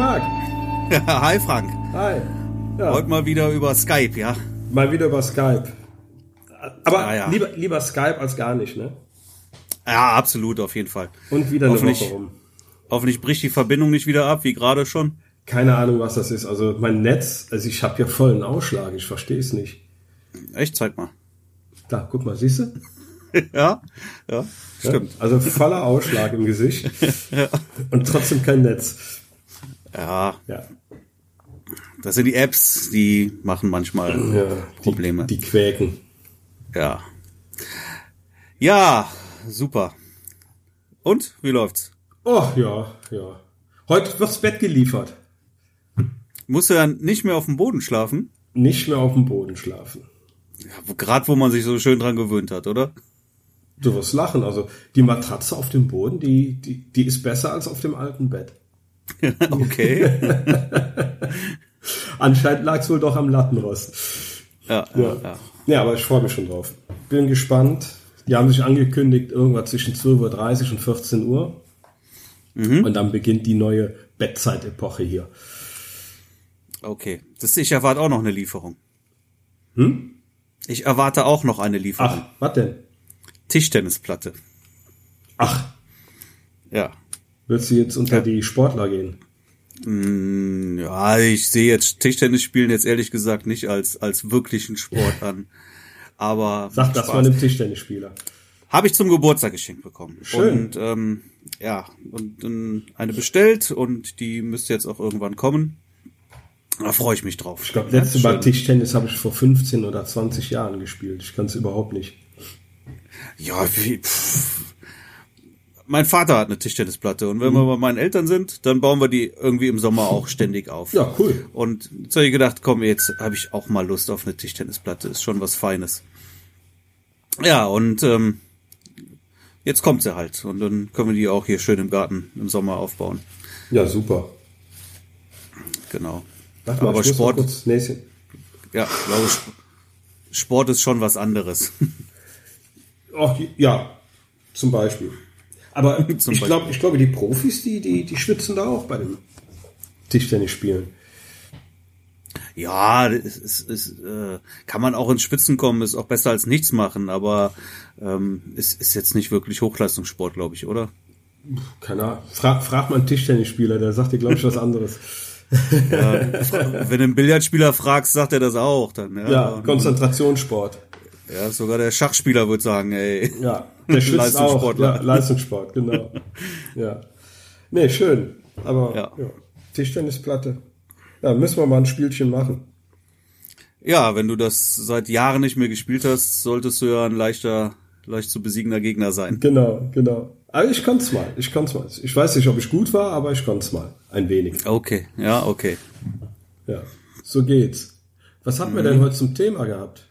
Hi Marc. Hi Frank. Hi. Ja. Heute mal wieder über Skype, ja? Mal wieder über Skype. Aber Ah, ja. Lieber, lieber Skype als gar nicht, ne? Ja, absolut, auf jeden Fall. Und wieder eine Hoffentlich- Woche rum. Hoffentlich bricht die Verbindung nicht wieder ab, wie gerade schon. Keine Ahnung, was das ist. Also mein Netz, also ich habe ja vollen Ausschlag, ich verstehe es nicht. Echt, zeig mal. Da, guck mal, siehst du? ja, ja, stimmt. Also voller Ausschlag im Gesicht. Und trotzdem kein Netz. Ja, Ja. das sind die Apps, die machen manchmal ja Probleme. Die, die quäken. Ja. Ja, super. Und, wie läuft's? Oh, ja, ja. Heute wird's Bett geliefert. Musst du dann nicht mehr auf dem Boden schlafen? Nicht mehr auf dem Boden schlafen. Ja, Gerade wo man sich so schön dran gewöhnt hat, oder? Du wirst lachen. Also die Matratze auf dem Boden, die, die, die ist besser als auf dem alten Bett. Okay. Anscheinend lag's wohl doch am Lattenrost. Ja, Ja, ja, ja. ja aber ich freue mich schon drauf. Bin gespannt. Die haben sich angekündigt, irgendwas zwischen 12.30 Uhr und 14 Uhr. Und dann beginnt die neue Bettzeitepoche hier. Okay. Das, ich erwarte auch noch eine Lieferung. Ich erwarte auch noch eine Lieferung. Ach, was denn? Tischtennisplatte. Ach, Ja. Willst du jetzt unter die Sportler gehen? Mm, Ja, ich sehe jetzt Tischtennis spielen jetzt ehrlich gesagt nicht als, als wirklichen Sport an. Aber Sag das mal einem Tischtennisspieler. habe ich zum Geburtstag geschenkt bekommen. Schön. Und ähm, ja, und ähm, eine bestellt und die müsste jetzt auch irgendwann kommen. Da freue ich mich drauf. Ich glaube, letzte Mal. Tischtennis habe ich vor 15 oder 20 Jahren gespielt. Ich kann es überhaupt nicht. Ja, wie, pff. Mein Vater hat eine Tischtennisplatte und wenn wir bei meinen Eltern sind, dann bauen wir die irgendwie im Sommer auch ständig auf. Ja, cool. Und jetzt habe ich gedacht, komm, jetzt habe ich auch mal Lust auf eine Tischtennisplatte. Ist schon was Feines. Ja, und ähm, jetzt kommt sie halt. Und dann können wir die auch hier schön im Garten im Sommer aufbauen. Ja, super. Genau. Warte mal, Aber Sport, kurz Näschen. ja, ich glaube, Sp- Sport ist schon was anderes. Ach, ja, zum Beispiel. Aber Zum ich glaube, ich glaube, die Profis, die, die, die schwitzen da auch bei dem Tischtennis spielen. Ja, es ist, ist, äh, kann man auch ins Spitzen kommen, ist auch besser als nichts machen, aber ähm, ist, ist jetzt nicht wirklich Hochleistungssport, glaube ich, oder? Keine Ahnung. Frag, frag mal einen Tischtennisspieler, der sagt dir, glaube ich, was anderes. Wenn du einen Billardspieler fragst, sagt er das auch dann. Ja, Ja, Konzentrationssport. ja sogar der Schachspieler wird sagen, ey. Ja, der schwitzt auch. Leistungssportler. Ja, Leistungssport, genau. Ja. Nee, schön. Aber Ja. ja. Tischtennisplatte. Ja, müssen wir mal ein Spielchen machen. Ja, wenn du das seit Jahren nicht mehr gespielt hast, solltest du ja ein leichter, leicht zu besiegender Gegner sein. Genau, genau. Aber ich kann's mal. Ich kann's mal. Ich weiß nicht, ob ich gut war, aber ich kann's mal. Ein wenig. Okay, ja, okay. Ja. So geht's. Was hatten wir Mhm. denn heute zum Thema gehabt?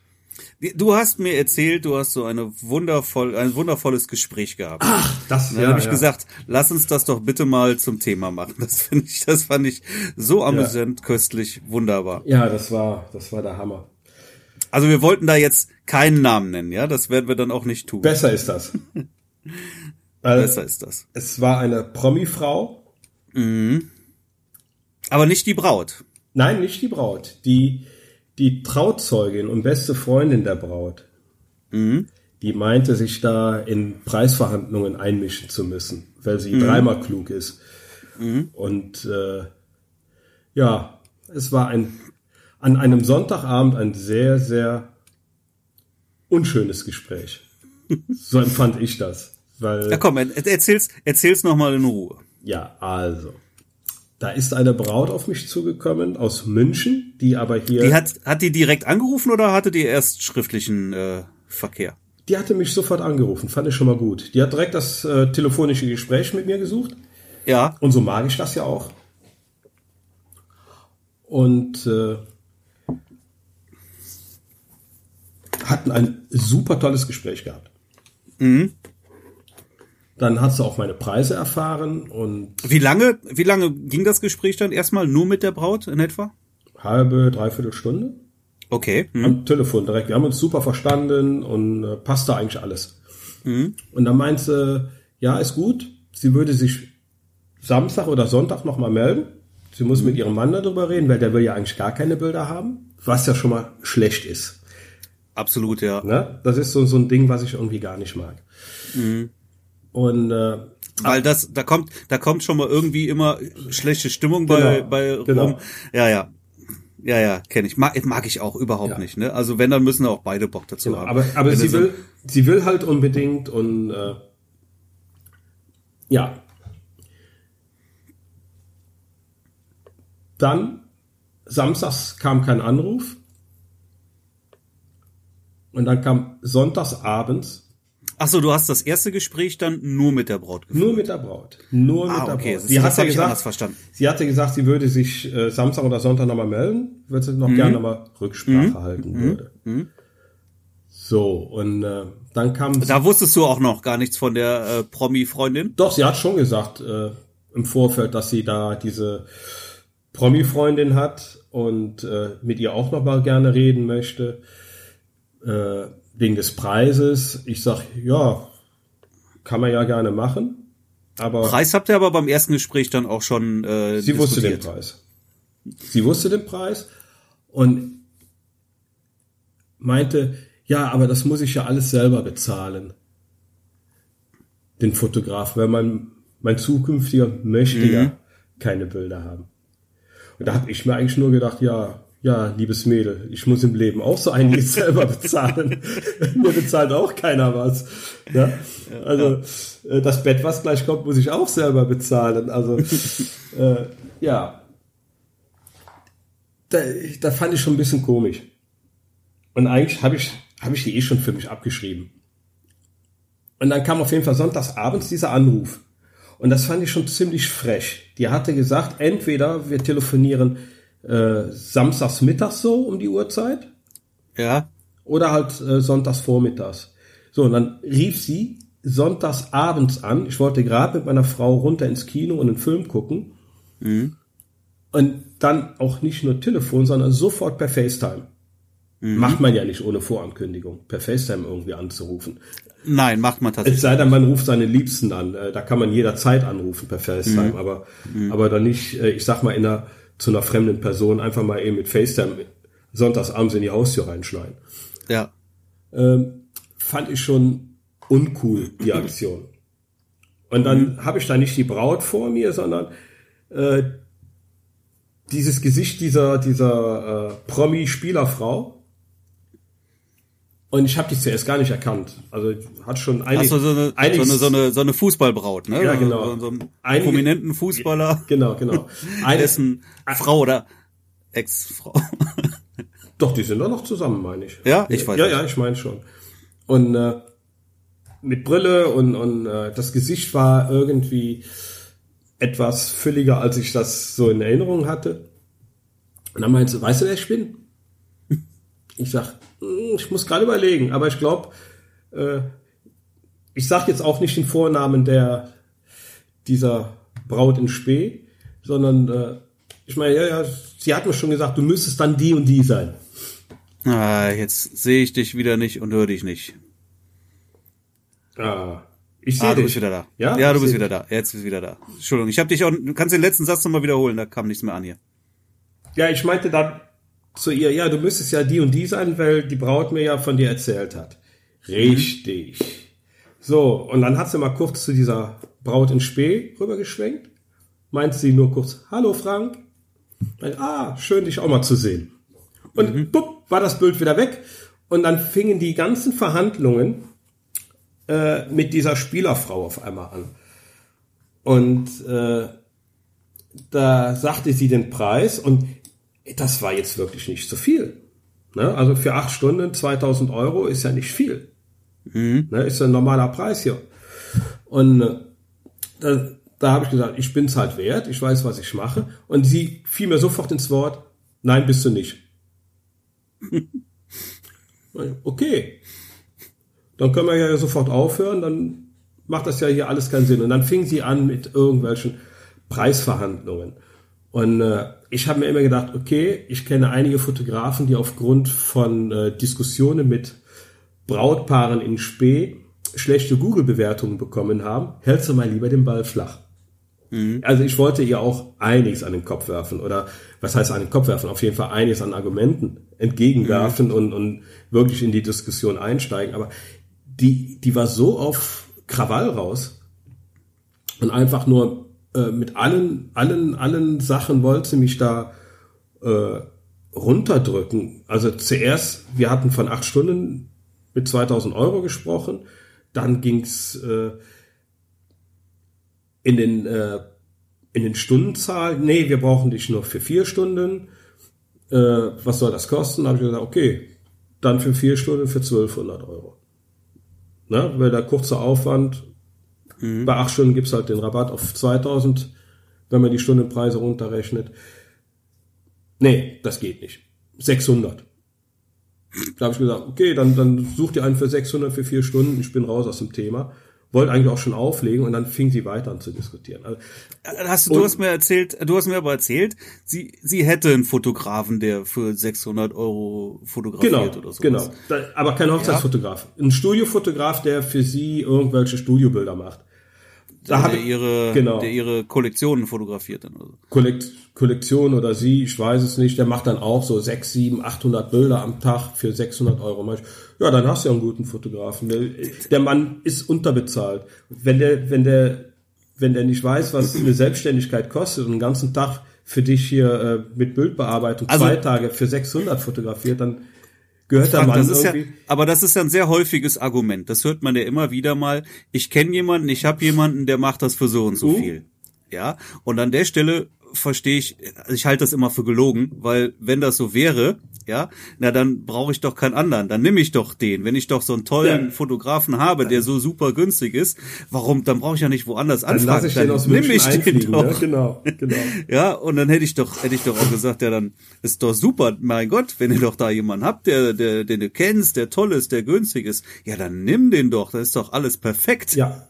Du hast mir erzählt, du hast so eine wundervoll, ein wundervolles Gespräch gehabt. Das Dann habe ich gesagt, lass uns das doch bitte mal zum Thema machen. Das finde ich, das fand ich so amüsant, köstlich, wunderbar. Ja, das war, das war der Hammer. Also wir wollten da jetzt keinen Namen nennen, ja? Das werden wir dann auch nicht tun. Besser ist das. Besser ist das. Es war eine Promi-Frau. Aber nicht die Braut. Nein, nicht die Braut. Die, die Trauzeugin und beste Freundin der Braut. Die meinte, sich da in Preisverhandlungen einmischen zu müssen, weil sie dreimal klug ist. Und äh, ja, es war ein an einem Sonntagabend ein sehr, sehr unschönes Gespräch. So empfand ich das. Weil Ja, komm, er- erzähl's, erzähl's noch mal in Ruhe. Ja, also. Da ist eine Braut auf mich zugekommen aus München, die aber hier. Die hat, hat die direkt angerufen oder hatte die erst schriftlichen äh, Verkehr? die hatte mich sofort angerufen, fand ich schon mal gut. Die hat direkt das äh, telefonische Gespräch mit mir gesucht. Ja. Und so mag ich das ja auch. Und äh, hatten ein super tolles Gespräch gehabt. Dann hat sie auch meine Preise erfahren und Wie lange, wie lange ging das Gespräch dann erstmal nur mit der Braut in etwa? halbe, dreiviertel Stunde. Okay. Hm. am Telefon direkt. Wir haben uns super verstanden und äh, passte eigentlich alles. Und dann meinte sie, ja, ist gut. Sie würde sich Samstag oder Sonntag nochmal melden. Sie muss mit ihrem Mann darüber reden, weil der will ja eigentlich gar keine Bilder haben, was ja schon mal schlecht ist. Absolut, ja. Ne? Das ist so, so ein Ding, was ich irgendwie gar nicht mag. Und äh, Weil das, da kommt, da kommt schon mal irgendwie immer schlechte Stimmung bei, Genau, bei genau. rum. Ja, ja. Ja, ja, kenne ich. Mag, mag ich auch überhaupt Ja. nicht, ne? Also wenn, dann müssen auch beide Bock dazu Genau, haben. aber, aber Wenn sie will, sie will halt unbedingt und äh, ja. Dann samstags kam kein Anruf und dann kam sonntags abends Ach so, du hast das erste Gespräch dann nur mit der Braut geführt. nur mit der Braut, nur mit Ah, der okay, Braut. Sie das hat ja ich anders gesagt, verstanden. sie hatte gesagt, sie würde sich äh, Samstag oder Sonntag nochmal melden, würde sie Mhm. noch gerne nochmal Rücksprache halten würde. So und äh, dann kam Da wusstest du auch noch gar nichts von der äh, Promi-Freundin. Doch, sie hat schon gesagt äh, im Vorfeld, dass sie da diese Promi-Freundin hat und äh, mit ihr auch noch mal gerne reden möchte. Äh, wegen des Preises. Ich sag, ja, kann man ja gerne machen. Aber Preis habt ihr aber beim ersten Gespräch dann auch schon äh, sie wusste den diskutiert. Preis. Sie wusste den Preis und meinte, ja, aber das muss ich ja alles selber bezahlen. Den Fotograf, weil mein, mein zukünftiger möchte ja keine Bilder haben. Und da habe ich mir eigentlich nur gedacht, ja, ja, liebes Mädel, ich muss im Leben auch so einiges selber bezahlen. Mir bezahlt auch keiner was. Ja? Also äh, das Bett, was gleich kommt, muss ich auch selber bezahlen. Also äh, ja, da, da fand ich schon ein bisschen komisch. Und eigentlich habe ich, habe ich die eh schon für mich abgeschrieben. Und dann kam auf jeden Fall sonntags abends dieser Anruf. Und das fand ich schon ziemlich frech. Die hatte gesagt, entweder wir telefonieren äh, samstags mittags so um die Uhrzeit Ja. oder halt äh, sonntags vormittags. So, und dann rief sie sonntags abends an. Ich wollte gerade mit meiner Frau runter ins Kino und einen Film gucken. Und dann auch nicht nur Telefon, sondern sofort per FaceTime. Macht man ja nicht ohne Vorankündigung, per FaceTime irgendwie anzurufen. Nein, macht man Es tatsächlich. sei denn, man ruft seine Liebsten an. Äh, Da kann man jederzeit anrufen per FaceTime, aber, aber dann nicht, äh, ich sag mal, in einer, zu einer fremden Person einfach mal eben mit FaceTime sonntags abends in die Haustür reinschneiden. Ja. ähm, fand ich schon uncool, die Aktion. Und dann habe ich da nicht die Braut vor mir, sondern äh, dieses Gesicht dieser, dieser äh, Promi-Spielerfrau. Und ich habe die zuerst gar nicht erkannt. Also hat schon Ach einig, so, so, eine, so, einig- eine, so, eine, so eine Fußballbraut, ne? Ja, genau. So, so einen Einige- prominenten Fußballer, Genau, genau. Eine, dessen Frau oder Ex-Frau. Doch, die sind doch noch zusammen, meine ich. Ja, ich weiß Ja, nicht. ja, ich meine schon. Und äh, mit Brille und, und äh, das Gesicht war irgendwie etwas fülliger, als ich das so in Erinnerung hatte. Und dann meinte sie, weißt du, wer ich bin? Ich sag, "Hm, ich muss gerade überlegen, aber ich glaube, äh, ich sag jetzt auch nicht den Vornamen der dieser Braut in Spee, sondern äh, ich meine, ja, ja, sie hat mir schon gesagt, du müsstest dann die und die sein. Ah, jetzt sehe ich dich wieder nicht und höre dich nicht. Ah, ich sehe Ah, du dich. bist wieder da. Ja, ja du bist wieder da. Jetzt bist du wieder da. Entschuldigung, ich habe dich auch. Du kannst den letzten Satz nochmal wiederholen. Da kam nichts mehr an hier. Ja, ich meinte dann zu ihr, ja, du müsstest ja die und die sein, weil die Braut mir ja von dir erzählt hat. Richtig. So, und dann hat sie mal kurz zu dieser Braut in Spee rübergeschwenkt. Meinte sie nur kurz, hallo Frank. Meinte, ah, schön dich auch mal zu sehen. Und bupp, war das Bild wieder weg. Und dann fingen die ganzen Verhandlungen äh, mit dieser Spielerfrau auf einmal an. Und äh, da sagte sie den Preis und das war jetzt wirklich nicht so viel. Ne? Also für acht Stunden 2000 Euro ist ja nicht viel. Ne? Ist ja ein normaler Preis hier. Und äh, da, da habe ich gesagt, ich bin's halt wert, ich weiß, was ich mache. Und sie fiel mir sofort ins Wort, nein, bist du nicht. okay. Dann können wir ja sofort aufhören, dann macht das ja hier alles keinen Sinn. Und dann fing sie an mit irgendwelchen Preisverhandlungen. Und äh, ich habe mir immer gedacht, okay, ich kenne einige Fotografen, die aufgrund von äh, Diskussionen mit Brautpaaren in Spee schlechte Google-Bewertungen bekommen haben. Hältst du mal lieber den Ball flach. Mhm. Also ich wollte ihr auch einiges an den Kopf werfen oder was heißt an den Kopf werfen? Auf jeden Fall einiges an Argumenten entgegenwerfen mhm. und, und wirklich in die Diskussion einsteigen. Aber die, die war so auf Krawall raus und einfach nur äh, mit allen, allen, allen Sachen wollte sie mich da äh, runterdrücken. Also zuerst, wir hatten von acht Stunden mit 2000 Euro gesprochen, dann ging's äh, in den äh, in den Stundenzahlen, nee, wir brauchen dich nur für vier Stunden. Äh, was soll das kosten? Da habe ich gesagt, okay, dann für vier Stunden für 1200 Euro. Ne? Weil der kurze Aufwand, mhm. bei acht Stunden gibt's halt den Rabatt auf 2000, wenn man die Stundenpreise runterrechnet. Nee, das geht nicht. 600. Da habe ich gesagt, okay, dann, dann such dir einen für 600 für vier Stunden, ich bin raus aus dem Thema wollte eigentlich auch schon auflegen und dann fing sie weiter an zu diskutieren. Also, hast du, du hast mir erzählt, du hast mir aber erzählt, sie, sie hätte einen Fotografen, der für 600 Euro fotografiert genau, oder so. Genau, aber kein Hochzeitsfotograf. Ja. Ein Studiofotograf, der für sie irgendwelche Studiobilder macht da der, ihre, genau. der ihre Kollektionen fotografiert dann. Also. Kollekt, Kollektion oder sie, ich weiß es nicht, der macht dann auch so sechs, sieben, 800 Bilder am Tag für 600 Euro. Ja, dann hast du ja einen guten Fotografen. Der, der Mann ist unterbezahlt. Wenn der, wenn der, wenn der nicht weiß, was eine Selbstständigkeit kostet und den ganzen Tag für dich hier äh, mit Bildbearbeitung also, zwei Tage für 600 fotografiert, dann gehört da man das irgendwie. Ja, aber das ist ja ein sehr häufiges Argument. Das hört man ja immer wieder mal. Ich kenne jemanden, ich habe jemanden, der macht das für so und so uh. viel. Ja, und an der Stelle verstehe ich, also ich halte das immer für gelogen, weil wenn das so wäre, ja, na dann brauche ich doch keinen anderen, dann nehme ich doch den. Wenn ich doch so einen tollen ja. Fotografen habe, der so super günstig ist, warum, dann brauche ich ja nicht woanders dann anfangen. Ich dann nehme ich den ne? doch. Ja, genau, genau. ja, und dann hätte ich doch, hätte ich doch auch gesagt, ja, dann ist doch super, mein Gott, wenn ihr doch da jemanden habt, der, der, den du kennst, der toll ist, der günstig ist, ja, dann nimm den doch, dann ist doch alles perfekt. Ja.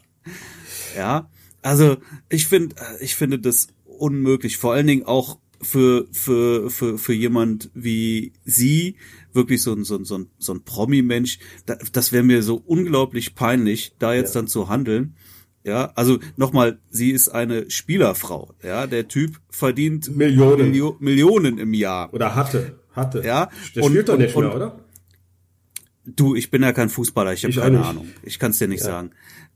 Ja, also ich finde, ich finde das unmöglich. Vor allen Dingen auch für, für, für, für jemand wie sie, wirklich so ein, so ein, so ein, so ein Promi-Mensch, da, das wäre mir so unglaublich peinlich, da jetzt ja. dann zu handeln. Ja, also nochmal, sie ist eine Spielerfrau. Ja, der Typ verdient Millionen, Milio Millionen im Jahr. Oder hatte, hatte. Ja, der und, spielt doch nicht und, mehr, oder? Du, ich bin ja kein Fußballer, ich habe keine Ahnung. Ich kann es dir nicht ja. sagen.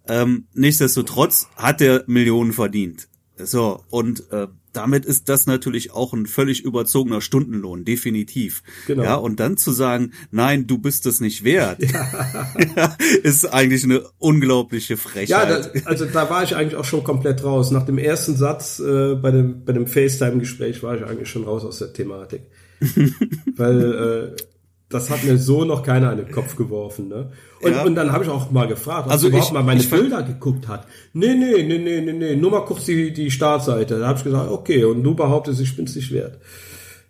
Ähm, nichtsdestotrotz hat er Millionen verdient. So, und äh, damit ist das natürlich auch ein völlig überzogener Stundenlohn, definitiv. Genau. Ja, und dann zu sagen, nein, du bist es nicht wert, ja. ist eigentlich eine unglaubliche Frechheit. Ja, da, also da war ich eigentlich auch schon komplett raus. Nach dem ersten Satz äh, bei dem, bei dem FaceTime-Gespräch war ich eigentlich schon raus aus der Thematik. Weil äh, das hat mir so noch keiner an den Kopf geworfen. Ne? Und, ja. und dann habe ich auch mal gefragt, ob also überhaupt ich, mal meine Bilder geguckt hat. Nee, nee, nee, nee, nee, nee, nur mal kurz die, die Startseite. Da habe ich gesagt, okay, und du behauptest, ich bin's nicht wert.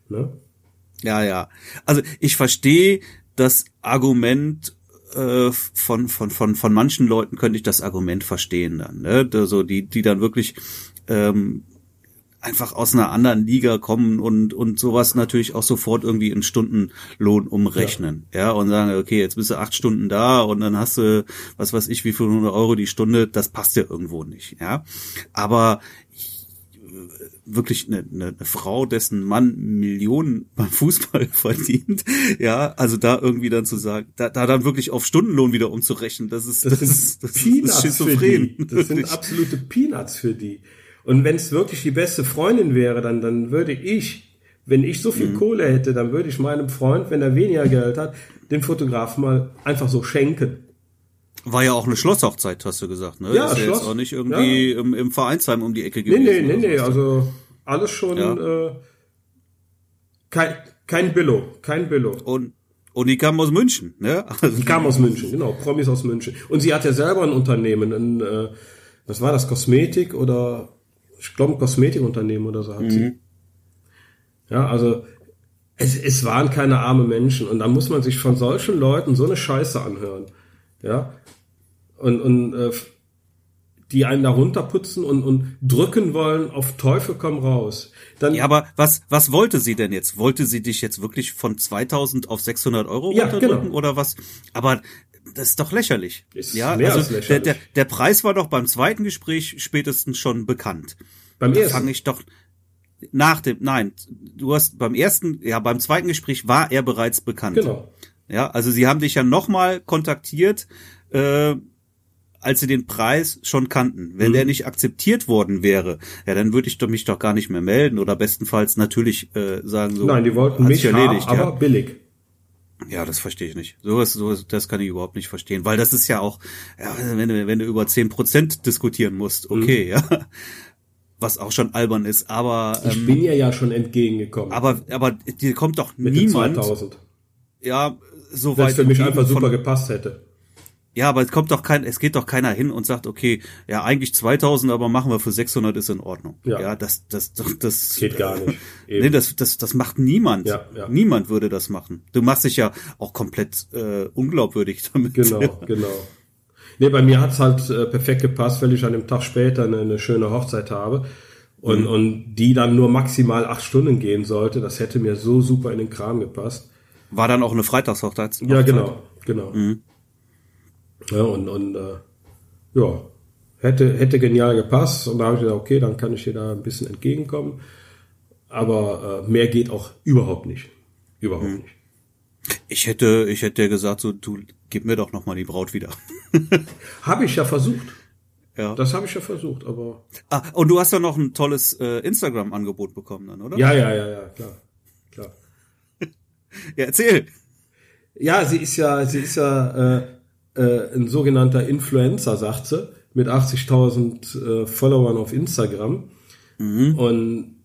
Ne? Ja, ja. Also ich verstehe das Argument äh, von, von, von, von manchen Leuten könnte ich das Argument verstehen dann, ne? Also die, die dann wirklich ähm, einfach aus einer anderen Liga kommen und und sowas natürlich auch sofort irgendwie in Stundenlohn umrechnen, ja, ja und sagen, okay, jetzt bist du acht Stunden da und dann hast du, was weiß ich, wie viel hundert Euro die Stunde, das passt ja irgendwo nicht, ja, aber wirklich eine, eine, eine Frau, dessen Mann Millionen beim Fußball verdient, ja, also da irgendwie dann zu sagen, da, da dann wirklich auf Stundenlohn wieder umzurechnen, das ist das, das ist, das Peanuts ist schizophren. Für die. Das sind absolute Peanuts für die. Und wenn es wirklich die beste Freundin wäre, dann, dann würde ich, wenn ich so viel mhm. Kohle hätte, dann würde ich meinem Freund, wenn er weniger Geld hat, den Fotograf mal einfach so schenken. War ja auch eine Schlosshochzeit, hast du gesagt, ne? Ja, ist ja Schloss, jetzt auch nicht irgendwie ja. im, im Vereinsheim um die Ecke gewesen. Nee, nee, nee, nee, also alles schon ja. äh, kein, kein Billo, kein Billo. Und und die kam aus München, ne? Also die kam aus München, genau, Promis aus München. Und sie hat ja selber ein Unternehmen, ein, äh, was war das, Kosmetik oder ich glaube, ein Kosmetikunternehmen oder so hat mhm. sie. Ja, also es, es waren keine arme Menschen und da muss man sich von solchen Leuten so eine Scheiße anhören. Ja. Und, und äh, die einen da runterputzen und, und drücken wollen, auf Teufel komm raus. Dann, ja, aber was, was wollte sie denn jetzt? Wollte sie dich jetzt wirklich von 2000 auf 600 Euro ja, runterdrücken genau. oder was? Aber das ist doch lächerlich. Ist ja, also lächerlich. Der, der, der Preis war doch beim zweiten Gespräch spätestens schon bekannt. Beim ersten. fange ich doch nach dem, nein, du hast beim ersten, ja, beim zweiten Gespräch war er bereits bekannt. Genau. Ja, also sie haben dich ja nochmal kontaktiert, äh, als sie den Preis schon kannten. Wenn Mhm. der nicht akzeptiert worden wäre, ja, dann würde ich doch mich doch gar nicht mehr melden oder bestenfalls natürlich äh, sagen so. Nein, die wollten mich erledigt, haben, aber ja. billig. Ja, das verstehe ich nicht. Sowas, sowas, das kann ich überhaupt nicht verstehen, weil das ist ja auch, ja, wenn du, wenn du über 10% diskutieren musst, Mhm. okay, ja. Was auch schon albern ist, aber, Ich ähm, bin ihr ja schon entgegengekommen. aber, aber dir kommt doch mit niemand, 2000. ja, so Weil weit es für mich einfach super gepasst hätte. Ja, aber es kommt doch kein, es geht doch keiner hin und sagt, okay, ja, eigentlich 2000, aber machen wir für 600 ist in Ordnung. Ja. ja das, das, das, das Geht gar nicht. Nee, Eben. das, das, das macht niemand. Ja, ja. Niemand würde das machen. Du machst dich ja auch komplett äh, unglaubwürdig damit. Genau, genau. Nee, bei mir hat's halt äh, perfekt gepasst, weil ich an dem Tag später eine, eine schöne Hochzeit habe und, Mhm. und die dann nur maximal acht Stunden gehen sollte. Das hätte mir so super in den Kram gepasst. War dann auch eine Freitagshochzeit? Ja, genau, genau. Mhm. Ja, und, und äh, ja, hätte, hätte genial gepasst. Und da habe ich gesagt, okay, dann kann ich dir da ein bisschen entgegenkommen. Aber äh, mehr geht auch überhaupt nicht. Überhaupt Mhm. nicht. Ich hätte, ich hätte gesagt, so, du, gib mir doch noch mal die Braut wieder. Habe ich ja versucht. Ja. Das habe ich ja versucht, aber. Ah, und du hast ja noch ein tolles äh, Instagram-Angebot bekommen dann, oder? Ja, ja, ja, ja, klar. Klar. ja erzähl. Ja, sie ist ja, sie ist ja äh, äh, ein sogenannter Influencer, sagt sie, mit 80.000 äh, Followern auf Instagram. Und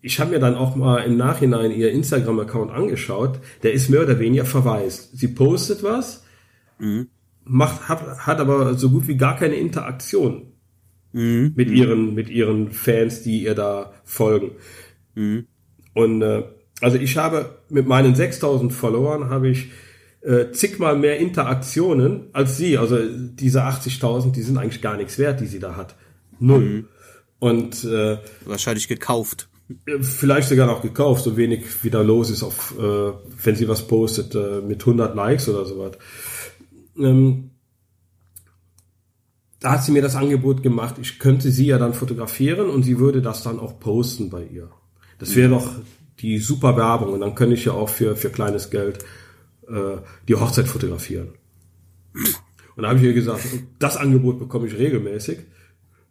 ich habe mir dann auch mal im Nachhinein ihr Instagram-Account angeschaut. Der ist mehr oder weniger verwaist. Sie postet was, macht, hat, hat aber so gut wie gar keine Interaktion mit ihren mit ihren Fans, die ihr da folgen. Und äh, also ich habe mit meinen 6000 Followern habe ich äh, zigmal mehr Interaktionen als sie. Also diese 80.000, die sind eigentlich gar nichts wert, die sie da hat. Null. Und äh, Wahrscheinlich gekauft. vielleicht sogar noch gekauft, so wenig wie da los ist, auf, äh, wenn sie was postet äh, mit 100 Likes oder sowas. Ähm, da hat sie mir das Angebot gemacht, ich könnte sie ja dann fotografieren und sie würde das dann auch posten bei ihr. Das wäre doch die super Werbung und dann könnte ich ja auch für, für kleines Geld äh, die Hochzeit fotografieren. Und da habe ich ihr gesagt, das Angebot bekomme ich regelmäßig.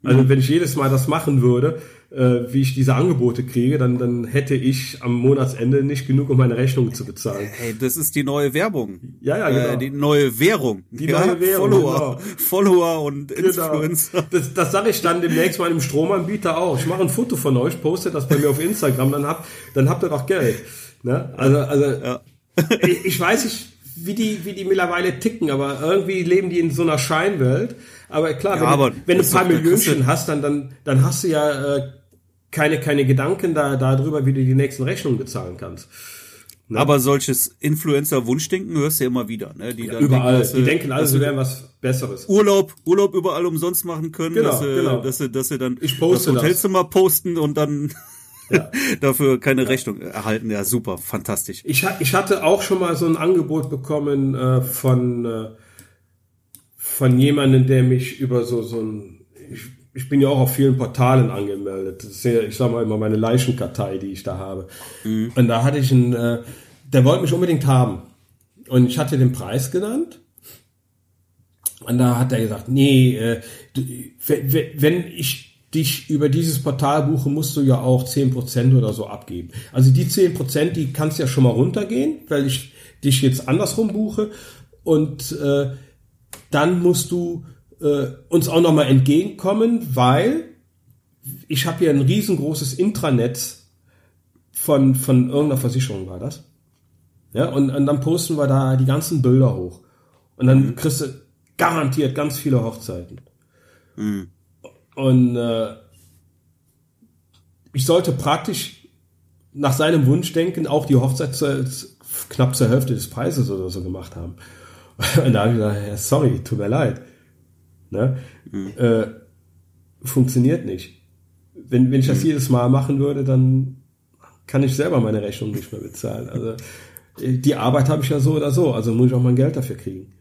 Also wenn ich jedes Mal das machen würde, äh, wie ich diese Angebote kriege, dann, dann hätte ich am Monatsende nicht genug, um meine Rechnungen zu bezahlen. Hey, das ist die neue Werbung. Ja, ja, genau. Äh, die neue Währung. Die neue Währung, Follower, genau. Follower und Genau. Influencer. Das, das sage ich dann demnächst meinem Stromanbieter auch. Ich mache ein Foto von euch, poste das bei mir auf Instagram, dann habt, dann habt ihr doch Geld. Ne? Also, also ich, ich weiß nicht, wie die, wie die mittlerweile ticken, aber irgendwie leben die in so einer Scheinwelt. Aber klar, Ja, wenn, aber du, wenn du das ein paar Millionchen hast, dann, dann, dann hast du ja äh, keine, keine Gedanken da, darüber, wie du die nächsten Rechnungen bezahlen kannst. Aber solches Influencer-Wunschdenken hörst du ja immer wieder, ne? Die dann Überall. denken, Die sie- denken alle, sie wären was Besseres. Urlaub, Urlaub überall umsonst machen können, Genau, dass, sie, genau. dass, sie, dass sie dann das das. Hotelzimmer posten und dann Ja. dafür keine Rechnung erhalten. Ja, super, fantastisch. Ich, ich hatte auch schon mal so ein Angebot bekommen äh, von, äh, von jemandem, der mich über so, so ein, ich, ich bin ja auch auf vielen Portalen angemeldet. Das ist ja, ich sag mal immer meine Leichenkartei, die ich da habe. Und da hatte ich einen, äh, der wollte mich unbedingt haben. Und ich hatte den Preis genannt. Und da hat er gesagt, nee, äh, wenn ich dich über dieses Portal buche, musst du ja auch 10% oder so abgeben. Also die 10%, die kannst ja schon mal runtergehen, weil ich dich jetzt andersrum buche. Und äh, dann musst du äh, uns auch nochmal entgegenkommen, weil ich habe hier ein riesengroßes Intranet von, von irgendeiner Versicherung war das. Ja, und, und dann posten wir da die ganzen Bilder hoch. Und dann kriegst du garantiert ganz viele Hochzeiten. Und äh, ich sollte praktisch nach seinem Wunsch denken, auch die Hochzeit zu, knapp zur Hälfte des Preises oder so gemacht haben. Und da habe ich gesagt, ja, sorry, tut mir leid. Ne? Äh, funktioniert nicht. Wenn, wenn ich das jedes Mal machen würde, dann kann ich selber meine Rechnung nicht mehr bezahlen. Also die Arbeit habe ich ja so oder so, also muss ich auch mein Geld dafür kriegen.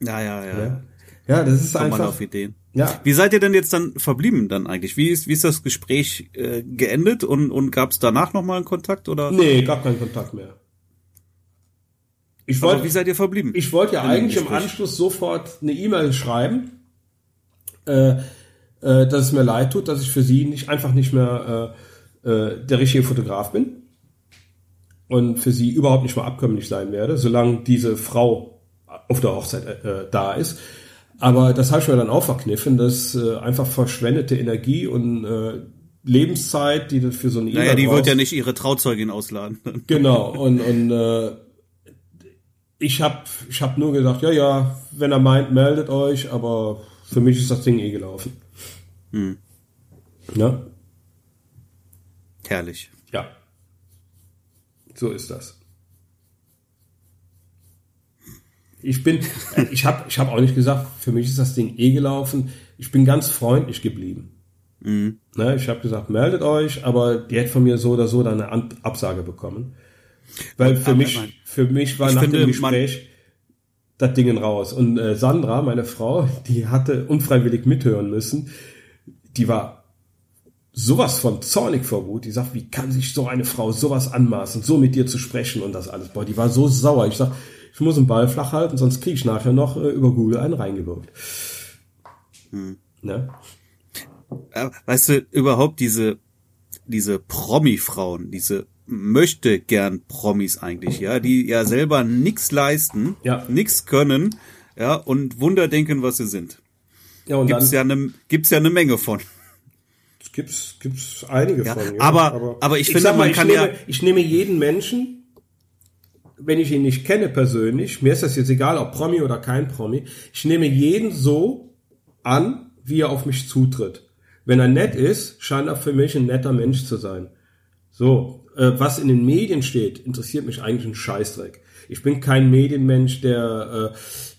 Ja, ja, ja. Ja, Ja, das ist Kommt einfach. man auf Ideen. Ja. Wie seid ihr denn jetzt dann verblieben dann eigentlich? Wie ist, wie ist das Gespräch äh, geendet und, und gab es danach nochmal einen Kontakt oder? Nee, gar keinen Kontakt mehr. Ich Aber wollte, wie seid ihr verblieben? ich wollte ja eigentlich im? Anschluss sofort eine E-Mail schreiben, äh, äh, dass es mir leid tut, dass ich für sie nicht einfach nicht mehr äh, äh, der richtige Fotograf bin und für sie überhaupt nicht mehr abkömmlich sein werde, solange diese Frau auf der Hochzeit äh, da ist. Aber das habe ich mir dann auch verkniffen, dass äh, einfach verschwendete Energie und äh, Lebenszeit, die du für so eine E-Mail naja, die wird ja nicht ihre Trauzeugin ausladen. Genau, und, und äh, ich habe ich hab nur gesagt, ja, ja, wenn er meint, meldet euch, aber für mich ist das Ding eh gelaufen. Hm. Ne? Herrlich. Ja. So ist das. Ich bin, äh, ich habe ich hab auch nicht gesagt, für mich ist das Ding eh gelaufen. Ich bin ganz freundlich geblieben. Mhm. Ne, ich habe gesagt, meldet euch, aber die hätte von mir so oder so dann eine Absage bekommen. Weil für Aber mich, man- für mich war nach dem Gespräch das Ding raus. Und äh, Sandra, meine Frau, die hatte unfreiwillig mithören müssen. Die war sowas von zornig vor Wut. Die sagt, wie kann sich so eine Frau sowas anmaßen, so mit dir zu sprechen und das alles. Boah, die war so sauer. Ich sag, ich muss den Ball flach halten, sonst kriege ich nachher noch äh, über Google einen reingewirkt. Ne? Äh, Weißt du, überhaupt diese, diese Promi-Frauen, diese möchte gern Promis eigentlich, ja, die ja selber nix leisten, Ja. nix können, ja, und Wunder denken, was sie sind. Ja, und Gibt's dann ja eine, gibt's ja eine Menge von. gibt's gibt's einige Ja, von. aber- aber ich finde, sag man ich kann nehme, ja- ich nehme jeden Menschen, wenn ich ihn nicht kenne persönlich, mir ist das jetzt egal, ob Promi oder kein Promi, ich nehme jeden so an, wie er auf mich zutritt. Wenn er nett ist, scheint er für mich ein netter Mensch zu sein. So, äh, was in den Medien steht, interessiert mich eigentlich ein Scheißdreck. Ich bin kein Medienmensch, der,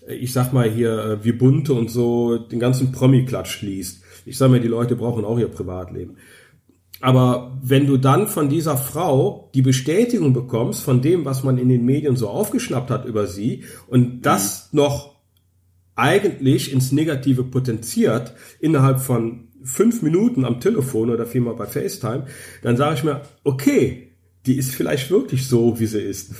äh, ich sag mal hier, äh, wie Bunte und so, den ganzen Promi-Klatsch liest. Ich sag mal, die Leute brauchen auch ihr Privatleben. Aber wenn du dann von dieser Frau die Bestätigung bekommst von dem, was man in den Medien so aufgeschnappt hat über sie und das noch eigentlich ins Negative potenziert innerhalb von fünf Minuten am Telefon oder vielmehr bei FaceTime, dann sage ich mir, okay, die ist vielleicht wirklich so, wie sie ist,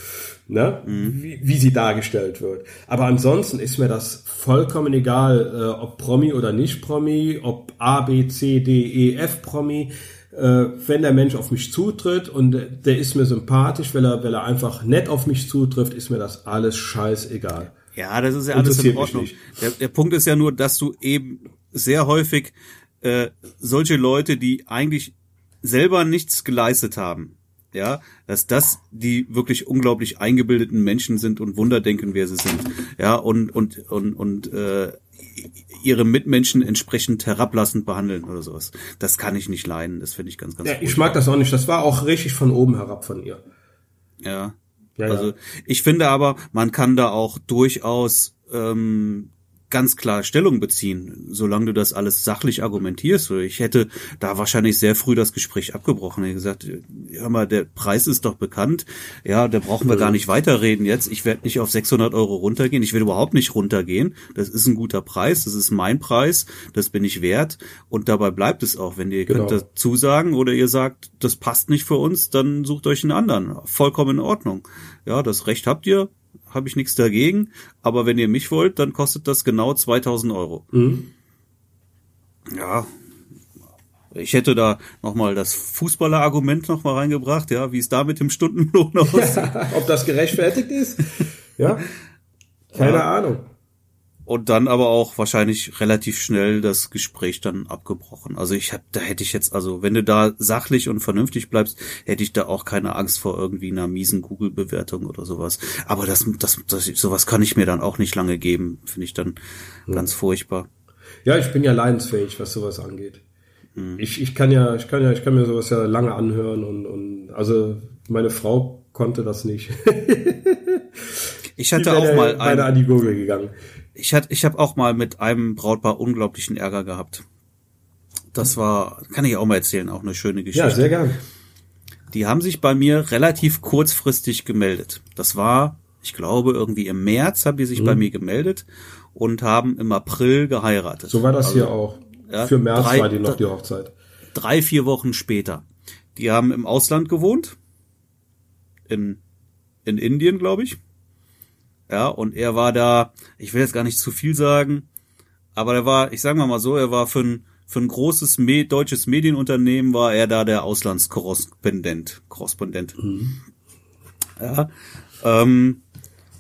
ne? wie, wie sie dargestellt wird. Aber ansonsten ist mir das vollkommen egal, äh, ob Promi oder nicht Promi, ob A, B, C, D, E, F Promi. Äh, wenn der Mensch auf mich zutritt und der ist mir sympathisch, weil er, weil er einfach nett auf mich zutrifft, ist mir das alles scheißegal. Ja, das ist ja alles in Ordnung. Der, der Punkt ist ja nur, dass du eben sehr häufig äh, solche Leute, die eigentlich selber nichts geleistet haben, ja, dass das die wirklich unglaublich eingebildeten Menschen sind und Wunder denken, wer sie sind, ja, und und und und äh, ihre Mitmenschen entsprechend herablassend behandeln oder sowas. Das kann ich nicht leiden. Das finde ich ganz, ganz Ja, ich mag das auch nicht. Das war auch richtig von oben herab von ihr. Ja. Ja, also ja. ich finde aber, man kann da auch durchaus ähm, ganz klar Stellung beziehen, solange du das alles sachlich argumentierst. Ich hätte da wahrscheinlich sehr früh das Gespräch abgebrochen. Ich hätte gesagt, hör mal, der Preis ist doch bekannt. Ja, da brauchen wir gar nicht weiterreden jetzt. Ich werde nicht auf 600 Euro runtergehen. Ich will überhaupt nicht runtergehen. Das ist ein guter Preis. Das ist mein Preis. Das bin ich wert. Und dabei bleibt es auch. Wenn ihr Genau. könnt dazu sagen oder ihr sagt, das passt nicht für uns, dann sucht euch einen anderen. Vollkommen in Ordnung. Ja, das Recht habt ihr. Habe ich nichts dagegen. Aber wenn ihr mich wollt, dann kostet das genau 2000 Euro. Mhm. Ja. Ich hätte da nochmal das Fußballer-Argument nochmal reingebracht, ja, wie es da mit dem Stundenlohn aussieht. Ob das gerechtfertigt ist? Ja. Keine Ja. Ahnung. Und dann aber auch wahrscheinlich relativ schnell das Gespräch dann abgebrochen. Also ich hab, da hätte ich jetzt, also wenn du da sachlich und vernünftig bleibst, hätte ich da auch keine Angst vor irgendwie einer miesen Google-Bewertung oder sowas. Aber das, das, das, sowas kann ich mir dann auch nicht lange geben, finde ich dann ganz furchtbar. Ja, ich bin ja leidensfähig, was sowas angeht. Mhm. Ich, ich kann ja, ich kann ja, ich kann mir sowas ja lange anhören und, und also meine Frau konnte das nicht. Ich hatte auch mal beide ein, an die Gurgel gegangen. Ich hatte, ich habe auch mal mit einem Brautpaar unglaublichen Ärger gehabt. Das war, kann ich auch mal erzählen, auch eine schöne Geschichte. Ja, sehr gern. Die haben sich bei mir relativ kurzfristig gemeldet. Das war, ich glaube, irgendwie im März haben die sich bei mir gemeldet und haben im April geheiratet. So war das also, hier auch. Ja, Für März drei, war die noch die Hochzeit. Drei, vier Wochen später. Die haben im Ausland gewohnt. In, in Indien, glaube ich. Ja, und er war da, ich will jetzt gar nicht zu viel sagen, aber er war, ich sage mal so, er war für ein, für ein großes Me deutsches Medienunternehmen war er da der Auslandskorrespondent. Korrespondent. Mhm. Ja. Ähm,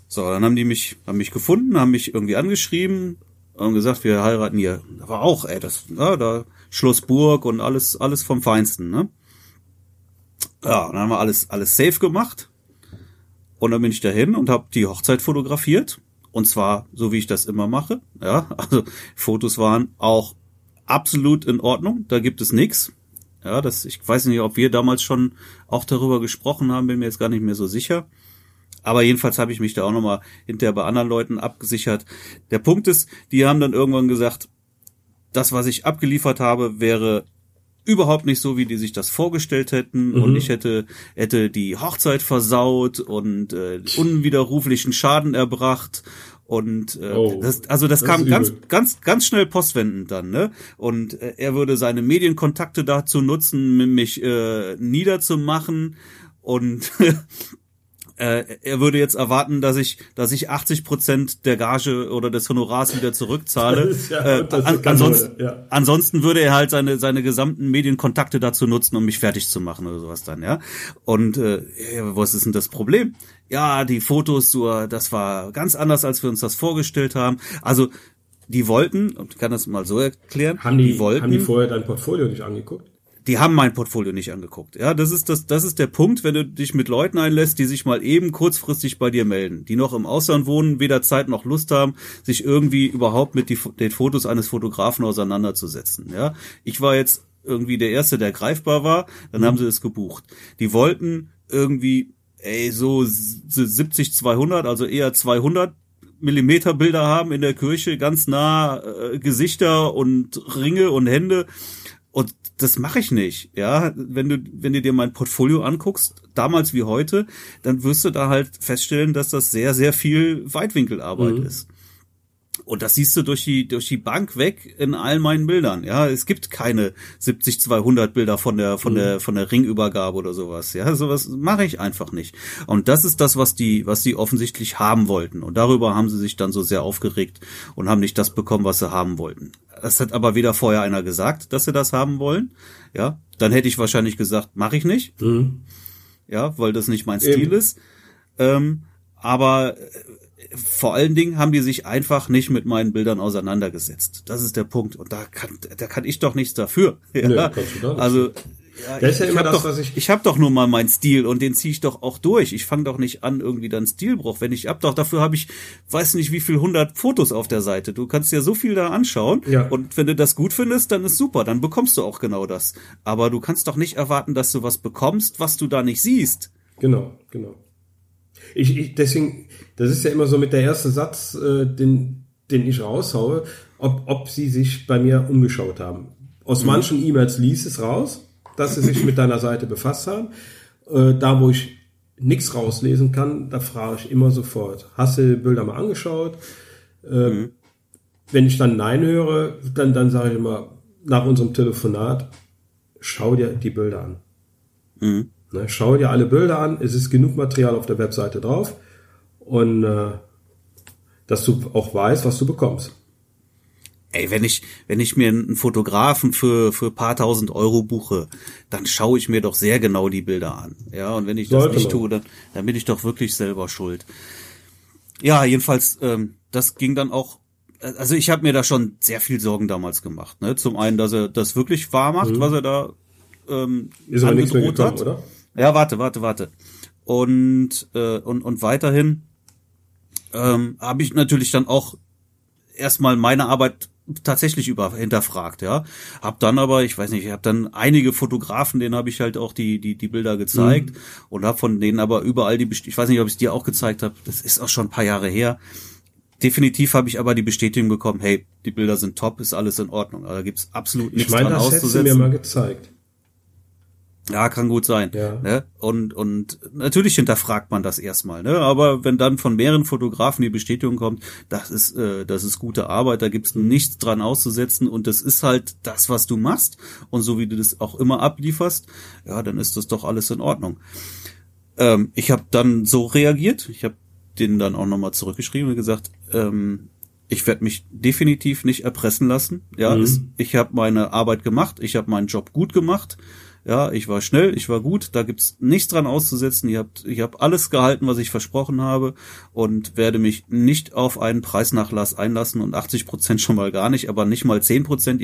so, dann haben die mich, haben mich gefunden, haben mich irgendwie angeschrieben und gesagt, wir heiraten hier. Da war auch, ey, das, ja, da Schlossburg und alles, alles vom Feinsten, ne? Ja, dann haben wir alles, alles safe gemacht. Und dann bin ich dahin und habe die Hochzeit fotografiert. Und zwar so, wie ich das immer mache. Ja, also Fotos waren auch absolut in Ordnung. Da gibt es nichts. Ja, das, ich weiß nicht, ob wir damals schon auch darüber gesprochen haben, bin mir jetzt gar nicht mehr so sicher. Aber jedenfalls habe ich mich da auch nochmal hinterher bei anderen Leuten abgesichert. Der Punkt ist, die haben dann irgendwann gesagt, das, was ich abgeliefert habe, wäre überhaupt nicht so, wie die sich das vorgestellt hätten. Mhm. und ich hätte hätte die Hochzeit versaut und äh, unwiderruflichen Schaden erbracht. Und äh, oh, das, also das, das kam ganz ganz ganz schnell postwendend dann ne? Und äh, er würde seine Medienkontakte dazu nutzen mich äh, niederzumachen. Und äh, er würde jetzt erwarten, dass ich, dass ich 80 Prozent der Gage oder des Honorars wieder zurückzahle. Ja, äh, an, ansonsten, ja. ansonsten würde er halt seine seine gesamten Medienkontakte dazu nutzen, um mich fertig zu machen oder sowas dann, ja. Und äh, was ist denn das Problem? Ja, die Fotos, so, das war ganz anders, als wir uns das vorgestellt haben. Also die wollten, ich kann das mal so erklären, haben die, die wollten, haben die vorher dein Portfolio nicht angeguckt? Die haben mein Portfolio nicht angeguckt. Ja, das ist das, das ist der Punkt, wenn du dich mit Leuten einlässt, die sich mal eben kurzfristig bei dir melden, die noch im Ausland wohnen, weder Zeit noch Lust haben, sich irgendwie überhaupt mit die, den Fotos eines Fotografen auseinanderzusetzen. Ja, ich war jetzt irgendwie der erste, der greifbar war, dann mhm. haben sie es gebucht. Die wollten irgendwie, ey, so 70, 200, also eher 200 Millimeter Bilder haben in der Kirche, ganz nah äh, Gesichter und Ringe und Hände. Und das mache ich nicht. Ja, wenn du, wenn du dir mein Portfolio anguckst, damals wie heute, dann wirst du da halt feststellen, dass das sehr, sehr viel Weitwinkelarbeit mhm. ist. Und das siehst du durch die, durch die Bank weg in all meinen Bildern. Ja, es gibt keine 70, 200 Bilder von der, von mhm. der, von der Ringübergabe oder sowas. Ja, sowas mache ich einfach nicht. Und das ist das, was die, was die offensichtlich haben wollten. Und darüber haben sie sich dann so sehr aufgeregt und haben nicht das bekommen, was sie haben wollten. Das hat aber weder vorher einer gesagt, dass sie das haben wollen. Ja, dann hätte ich wahrscheinlich gesagt, mache ich nicht. Mhm. Ja, weil das nicht mein Stil Eben. ist. Ähm, aber äh, vor allen Dingen haben die sich einfach nicht mit meinen Bildern auseinandergesetzt. Das ist der Punkt. Und da kann, da kann ich doch nichts dafür. Ja? Nee, also ja, das ist ja immer das, doch, was ich. Ich habe doch nur mal meinen Stil und den ziehe ich doch auch durch. Ich fange doch nicht an, irgendwie dann Stilbruch. Wenn ich hab doch, dafür habe ich, weiß nicht wie viel hundert Fotos auf der Seite. Du kannst ja so viel da anschauen. Ja. Und wenn du das gut findest, dann ist super. Dann bekommst du auch genau das. Aber du kannst doch nicht erwarten, dass du was bekommst, was du da nicht siehst. Genau, genau. Ich, ich deswegen, das ist ja immer so mit der erste Satz, äh, den, den ich raushaue, ob, ob sie sich bei mir umgeschaut haben. Aus mhm. manchen E-Mails liest es raus dass sie sich mit deiner Seite befasst haben. Äh, da, wo ich nichts rauslesen kann, da frage ich immer sofort, hast du die Bilder mal angeschaut? Äh, mhm. Wenn ich dann Nein höre, dann, dann sage ich immer, nach unserem Telefonat, schau dir die Bilder an. Mhm. Ne, schau dir alle Bilder an, es ist genug Material auf der Webseite drauf und äh, dass du auch weißt, was du bekommst ey, wenn ich, wenn ich mir einen Fotografen für, für paar tausend Euro buche, dann schaue ich mir doch sehr genau die Bilder an. Ja, und wenn ich das nicht man. tue, dann, dann bin ich doch wirklich selber schuld. Ja, jedenfalls, ähm, das ging dann auch, also ich habe mir da schon sehr viel Sorgen damals gemacht. Ne? Zum einen, dass er das wirklich wahr macht, mhm. was er da ähm, Ist aber angedroht gekommen, hat. Oder? Ja, warte, warte, warte. Und, äh, und, und weiterhin ähm, habe ich natürlich dann auch erstmal meine Arbeit tatsächlich über hinterfragt, ja. Hab dann aber, ich weiß nicht, ich habe dann einige Fotografen, denen habe ich halt auch die die die Bilder gezeigt mhm. und habe von denen aber überall die ich weiß nicht, ob ich es dir auch gezeigt habe. Das ist auch schon ein paar Jahre her. Definitiv habe ich aber die Bestätigung bekommen, hey, die Bilder sind top, ist alles in Ordnung. Also da gibt's absolut nichts ich meine, dran das auszusetzen. mir mal gezeigt. Ja, kann gut sein. Ja. Ne? Und, und natürlich hinterfragt man das erstmal, ne? Aber wenn dann von mehreren Fotografen die Bestätigung kommt, das ist, äh, das ist gute Arbeit, da gibt's nichts dran auszusetzen und das ist halt das, was du machst. Und so wie du das auch immer ablieferst, ja, dann ist das doch alles in Ordnung. Ähm, ich habe dann so reagiert, ich habe den dann auch nochmal zurückgeschrieben und gesagt, ähm, ich werde mich definitiv nicht erpressen lassen. Ja, Mhm. es, ich habe meine Arbeit gemacht, ich habe meinen Job gut gemacht. Ja, ich war schnell, ich war gut, da gibt's nichts dran auszusetzen. Ihr habt, ich habe alles gehalten, was ich versprochen habe und werde mich nicht auf einen Preisnachlass einlassen und 80 Prozent schon mal gar nicht, aber nicht mal 10 Prozent.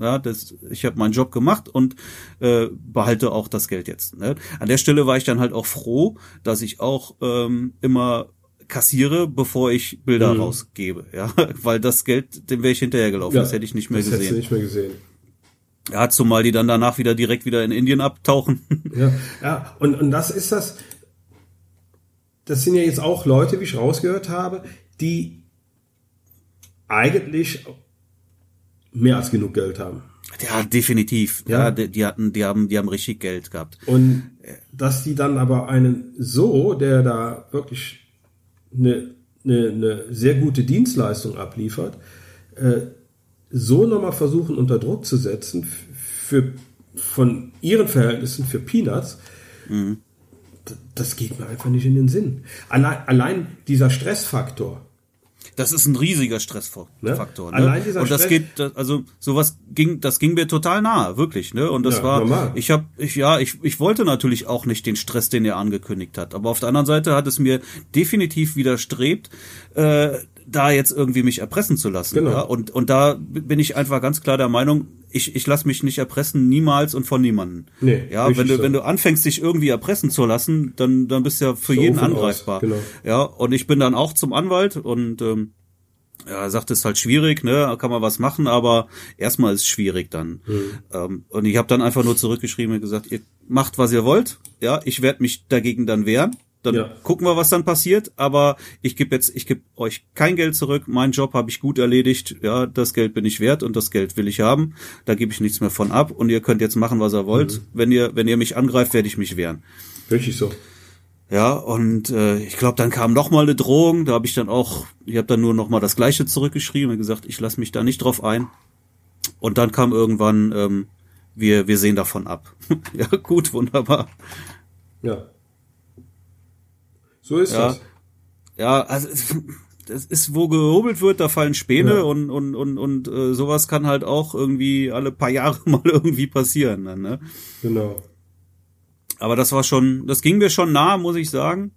Ja, das, ich habe meinen Job gemacht und äh, behalte auch das Geld jetzt. Ne? An der Stelle war ich dann halt auch froh, dass ich auch ähm, immer kassiere, bevor ich Bilder Mhm. rausgebe, ja, weil das Geld, dem wäre ich hinterhergelaufen, das hätte ich nicht mehr das hättest du gesehen. nicht mehr gesehen. Ja, zumal die dann danach wieder direkt wieder in Indien abtauchen. Ja, ja und, und das ist das, das sind ja jetzt auch Leute, wie ich rausgehört habe, die eigentlich mehr als genug Geld haben. ja, definitiv. Ja. Ja, die, die hatten, die haben, die haben richtig Geld gehabt. Und dass die dann aber einen so, der da wirklich eine, eine, eine sehr gute Dienstleistung abliefert, äh, so nochmal versuchen unter Druck zu setzen für von ihren Verhältnissen für Peanuts, d- das geht mir einfach nicht in den Sinn. Allein, allein dieser Stressfaktor, Das ist ein riesiger Stressfaktor. Ne? Ne? Allein dieser und das Stress- geht, also sowas ging, das ging mir total nahe, wirklich. Ne? Und das Ja, war, normal. ich habe, ich ja, ich, ich wollte natürlich auch nicht den Stress, den er angekündigt hat. Aber auf der anderen Seite hat es mir definitiv widerstrebt, äh, da jetzt irgendwie mich erpressen zu lassen. Genau. Ja? Und und da bin ich einfach ganz klar der Meinung, ich, ich lasse mich nicht erpressen, niemals und von niemandem. Nee, ja, wenn du so. wenn du anfängst, dich irgendwie erpressen zu lassen, dann dann bist du ja für So jeden aus, angreifbar. genau. Ja, und ich bin dann auch zum Anwalt und ähm, ja, er sagt, es ist halt schwierig, ne, kann man was machen, aber erstmal ist es schwierig dann. Mhm. Ähm, und ich habe dann einfach nur zurückgeschrieben und gesagt, ihr macht, was ihr wollt, ja, ich werde mich dagegen dann wehren. Dann Ja. gucken wir, was dann passiert, aber ich gebe jetzt, ich gebe euch kein Geld zurück, meinen Job habe ich gut erledigt, ja, das Geld bin ich wert und das Geld will ich haben, da gebe ich nichts mehr von ab und ihr könnt jetzt machen, was ihr wollt. Mhm. Wenn ihr, wenn ihr mich angreift, werde ich mich wehren. richtig so. Ja, und äh, ich glaube, dann kam noch mal eine Drohung. Da habe ich dann auch, ich habe dann nur noch mal das Gleiche zurückgeschrieben und gesagt, ich lasse mich da nicht drauf ein. Und dann kam irgendwann, ähm, wir wir sehen davon ab. ja, gut, wunderbar. Ja. So ist Ja. das. Ja, also das ist, wo gehobelt wird, da fallen Späne Ja. und und und und äh, sowas kann halt auch irgendwie alle paar Jahre mal irgendwie passieren. Dann, ne? Genau. Aber das war schon, das ging mir schon nah, muss ich sagen.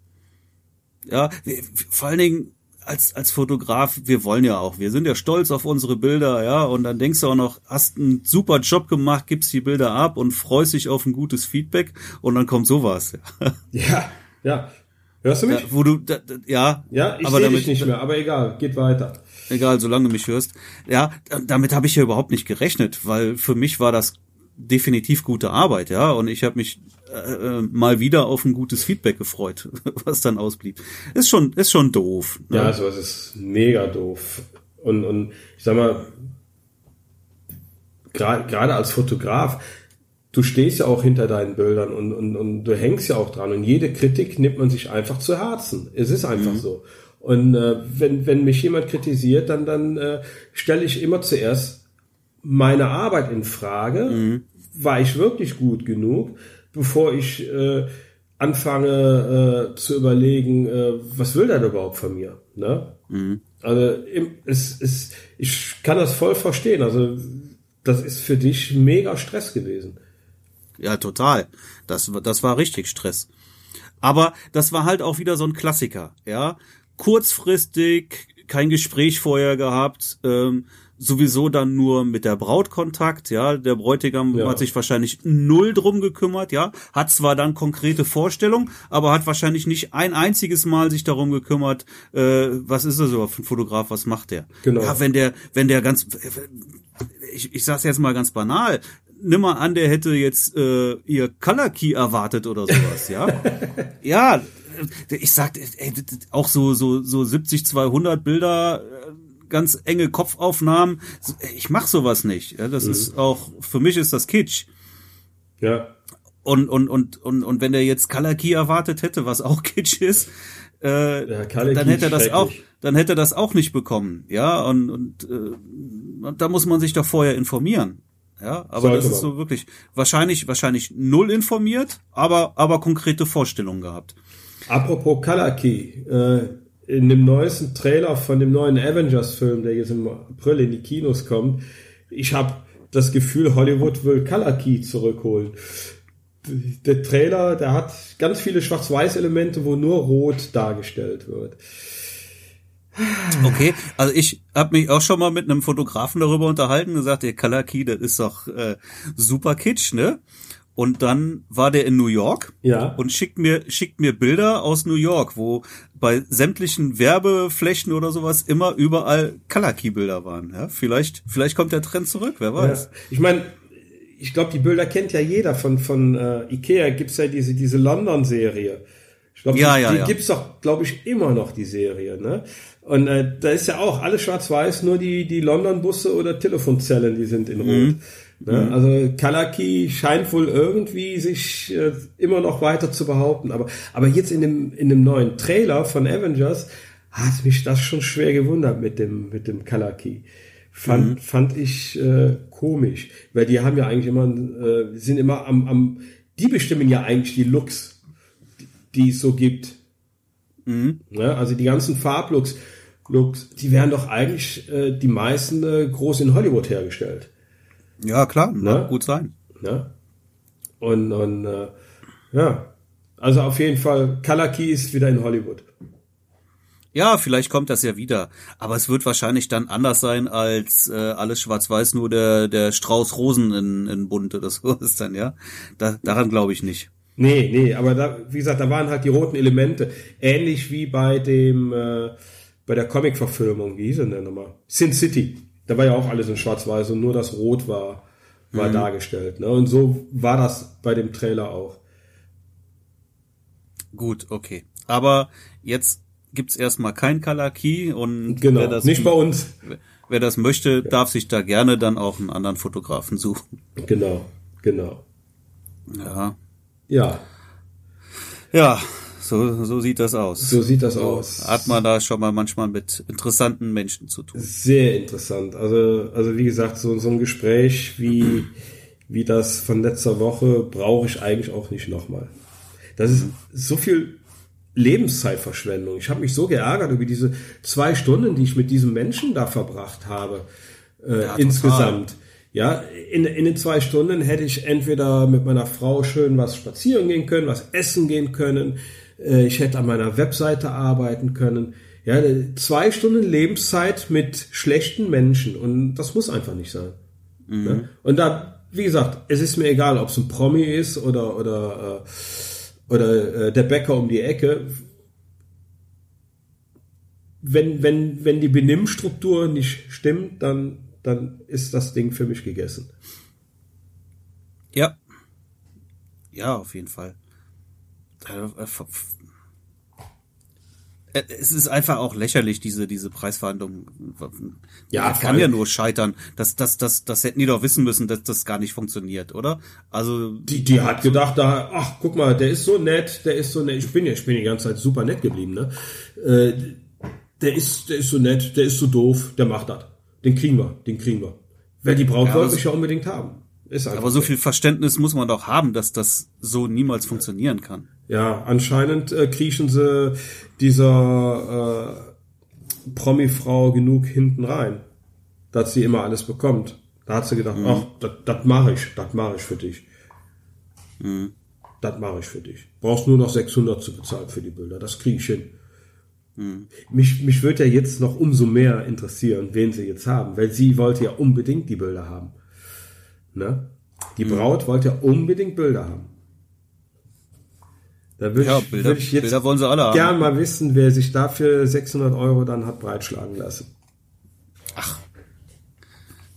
Ja, wir- vor allen Dingen als, als Fotograf, wir wollen ja auch, wir sind ja stolz auf unsere Bilder, ja, und dann denkst du auch noch, hast einen super Job gemacht, gibst die Bilder ab und freust dich auf ein gutes Feedback und dann kommt sowas, ja. Ja, ja. Hörst du mich? ja wo du, da, da, ja, Ja, ich aber sehe dich nicht mehr, aber egal, geht weiter. egal, solange du mich hörst. Ja, da- damit habe ich ja überhaupt nicht gerechnet, weil für mich war das definitiv gute Arbeit, ja, und ich habe mich äh, äh, mal wieder auf ein gutes Feedback gefreut, was dann ausblieb. Ist schon, ist schon doof. Ne? Ja, sowas ist mega doof. Und, und ich sag mal, gerade als Fotograf, du stehst ja auch hinter deinen Bildern und, und, und du hängst ja auch dran. Und jede Kritik nimmt man sich einfach zu Herzen. Es ist einfach so. Und äh, wenn, wenn mich jemand kritisiert, dann, dann äh, stelle ich immer zuerst meine Arbeit in Frage. War ich wirklich gut genug, bevor ich äh, anfange äh, zu überlegen, äh, was will der überhaupt von mir? Ne? Also im, es, es, ich kann das voll verstehen. Also das ist für dich mega Stress gewesen. Ja, total. Das, war- das war richtig Stress. Aber das war halt auch wieder so ein Klassiker, ja. Kurzfristig, kein Gespräch vorher gehabt, ähm, sowieso dann nur mit der Braut Kontakt, ja. Der Bräutigam Ja. hat sich wahrscheinlich null drum gekümmert, ja. Hat zwar dann konkrete Vorstellungen, aber hat wahrscheinlich nicht ein einziges Mal sich darum gekümmert, äh, was ist das überhaupt für ein Fotograf, was macht der? Genau. Ja, wenn der, wenn der ganz, ich, ich sag's jetzt mal ganz banal, nimm mal an, der hätte jetzt äh, ihr Color Key erwartet oder sowas, ja? ja, äh, ich sag, ey, das- das- auch so so so 70 200 Bilder, äh, ganz enge Kopfaufnahmen, ey, ich mach sowas nicht. Ja, das ist auch für mich ist das Kitsch. Ja. Und, und, und, und, und wenn er jetzt Kalaki erwartet hätte, was auch Kitsch ist, äh, ja, dann hätte er das auch, dann hätte er das auch nicht bekommen. Ja, und, und, äh, und da muss man sich doch vorher informieren. Ja, aber Sollte das ist man. so wirklich wahrscheinlich, wahrscheinlich null informiert, aber, aber konkrete Vorstellungen gehabt. Apropos Kalaki, äh, in dem neuesten Trailer von dem neuen Avengers-Film, der jetzt im April in die Kinos kommt, ich habe das Gefühl, Hollywood will Kalaki zurückholen. Der Trailer, der hat ganz viele Schwarz-Weiß-Elemente, wo nur Rot dargestellt wird. Okay, also ich habe mich auch schon mal mit einem Fotografen darüber unterhalten und gesagt, der Kalaki, das ist doch äh, super kitsch, ne? Und dann war der in New York ja. und schickt mir, schickt mir Bilder aus New York, wo bei sämtlichen Werbeflächen oder sowas immer überall Kalaki-Bilder waren. Ja, vielleicht, vielleicht kommt der Trend zurück, wer weiß. Ja. Ich meine, ich glaube, die Bilder kennt ja jeder von, von äh, Ikea gibt's ja diese, diese London-Serie. Ich glaube, ja, die, ja, die ja. gibt's doch, glaube ich, immer noch, die Serie. Ne? Und äh, da ist ja auch alles schwarz-weiß, nur die, die London-Busse oder Telefonzellen, die sind in Rot. Mhm. Ne? Mhm. Also Kalaki scheint wohl irgendwie sich äh, immer noch weiter zu behaupten. Aber, aber jetzt in dem, in dem neuen Trailer von Avengers hat mich das schon schwer gewundert mit dem, mit dem Kalaki. Fand, mhm. fand ich äh, komisch. Weil die haben ja eigentlich immer, äh, sind immer am, am, die bestimmen ja eigentlich die Looks, die, die es so gibt. Mhm. Ne? Also die ganzen Farblooks, Looks, die werden doch eigentlich äh, die meisten äh, groß in Hollywood hergestellt. Ja, klar, ne? gut sein. Ne? Und, und äh, ja, also auf jeden Fall, Kalaki ist wieder in Hollywood. Ja, vielleicht kommt das ja wieder. Aber es wird wahrscheinlich dann anders sein als äh, alles schwarz-weiß, nur der, der Strauß Rosen in, in bunt oder so ist dann, ja. Da, daran glaube ich nicht. Nee, nee, aber da, wie gesagt, da waren halt die roten Elemente. Ähnlich wie bei dem, äh, bei der Comic-Verfilmung, wie hieß denn nochmal? Sin City. Da war ja auch alles in Schwarz-Weiß und nur das Rot war, war mhm. dargestellt. Ne? Und so war das bei dem Trailer auch. Gut, okay. Aber jetzt gibt's erstmal kein Color Key und genau, wer das, nicht bei uns. Wer das möchte, ja. darf sich da gerne dann auch einen anderen Fotografen suchen. Genau, genau. Ja. Ja. Ja, so, so sieht das aus. So sieht das so aus. Hat man da schon mal manchmal mit interessanten Menschen zu tun. Sehr interessant. Also, also wie gesagt, so, so ein Gespräch wie, wie das von letzter Woche brauche ich eigentlich auch nicht nochmal. Das ist so viel Lebenszeitverschwendung. Ich habe mich so geärgert über diese zwei Stunden, die ich mit diesem Menschen da verbracht habe. Äh, ja, insgesamt. Ja, in, in den zwei Stunden hätte ich entweder mit meiner Frau schön was spazieren gehen können, was essen gehen können, ich hätte an meiner Webseite arbeiten können. Ja, zwei Stunden Lebenszeit mit schlechten Menschen und das muss einfach nicht sein. Mhm. Ja? Und da, wie gesagt, es ist mir egal, ob es ein Promi ist oder oder äh, oder äh, der Bäcker um die Ecke. Wenn wenn wenn die Benimmstruktur nicht stimmt, dann dann ist das Ding für mich gegessen. Ja. Ja, auf jeden Fall. Äh, äh, es ist einfach auch lächerlich, diese, diese Preisverhandlungen. Ja, das kann ja nur scheitern. Das, das, das, das hätten die doch wissen müssen, dass das gar nicht funktioniert, oder? Also. Die, die hat gedacht, da, ach, guck mal, der ist so nett, der ist so nett. Ich bin ja, ich bin die ganze Zeit super nett geblieben, ne? Äh, der ist, der ist so nett, der ist so doof, der macht das. Den kriegen wir, den kriegen wir. Wer die braucht, ja, wollte ich ja unbedingt haben. Ist aber so viel Verständnis muss man doch haben, dass das so niemals funktionieren kann. Ja, anscheinend äh, kriechen sie dieser äh, Promi-Frau genug hinten rein, dass sie immer alles bekommt. Da hat sie gedacht, mhm. ach, das mache ich, das mache ich für dich. Mhm. Das mache ich für dich. Brauchst nur noch 600 zu bezahlen für die Bilder, das kriege ich hin. Mhm. Mich, mich würde ja jetzt noch umso mehr interessieren, wen sie jetzt haben, weil sie wollte ja unbedingt die Bilder haben. Ne? Die mhm. Braut wollte ja unbedingt Bilder haben. Da würde ja, ich, Bilder, würd ich jetzt Bilder wollen sie alle gern haben. mal wissen, wer sich dafür 600 Euro dann hat breitschlagen lassen. Ach,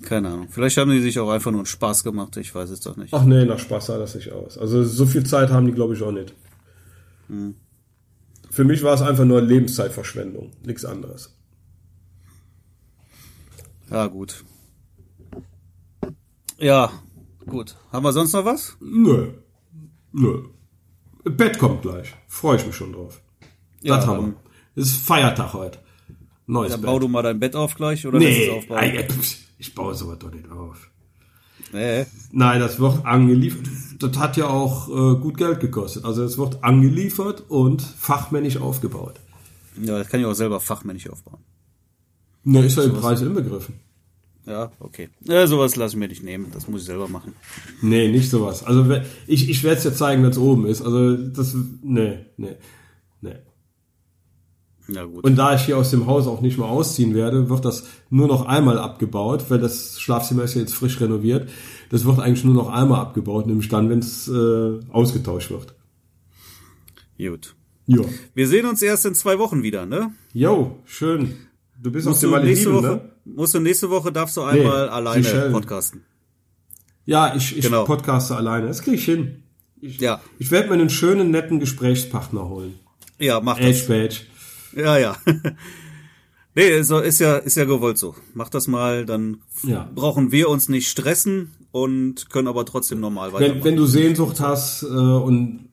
keine Ahnung. Vielleicht haben die sich auch einfach nur einen Spaß gemacht. Ich weiß es doch nicht. Ach nee, nach Spaß sah das nicht aus. Also so viel Zeit haben die, glaube ich, auch nicht. Hm. Für mich war es einfach nur Lebenszeitverschwendung. Nichts anderes. Ja, gut. Ja, gut. Haben wir sonst noch was? Nö. Nö. Bett kommt gleich. Freue ich mich schon drauf. Ja, das haben wir. Es ist Feiertag heute. Neues Dann Bett. bau du mal dein Bett auf gleich oder nee, ich baue sowas doch nicht auf. Nee. Nein, das wird angeliefert. Das hat ja auch äh, gut Geld gekostet. Also es wird angeliefert und fachmännisch aufgebaut. Ja, das kann ich auch selber fachmännisch aufbauen. Ne, ist ja im Preis inbegriffen. Ja, okay. Ja, sowas lasse ich mir nicht nehmen. Das muss ich selber machen. Nee, nicht sowas. Also ich, ich werde es dir zeigen, wenn es oben ist. Also das, nee, nee, nee. Ja, gut. Und da ich hier aus dem Haus auch nicht mehr ausziehen werde, wird das nur noch einmal abgebaut, weil das Schlafzimmer ist ja jetzt frisch renoviert. Das wird eigentlich nur noch einmal abgebaut, nämlich dann, wenn es äh, ausgetauscht wird. gut. Ja. Wir sehen uns erst in zwei Wochen wieder, ne? Jo, schön. Du bist auf Musst dem du nächste Malediven, Woche, ne? Musst du nächste Woche darfst du einmal alleine Seychellen. podcasten. Ja, ich, ich Genau. podcaste alleine. Das krieg ich hin. Ich, Ja. ich werde mir einen schönen, netten Gesprächspartner holen. Ja, mach Edge das. Badge. Ja, ja. nee, so ist ja, ist ja gewollt so. Mach das mal, dann Ja. brauchen wir uns nicht stressen und können aber trotzdem normal Wenn, weitermachen. wenn du Sehnsucht hast äh, und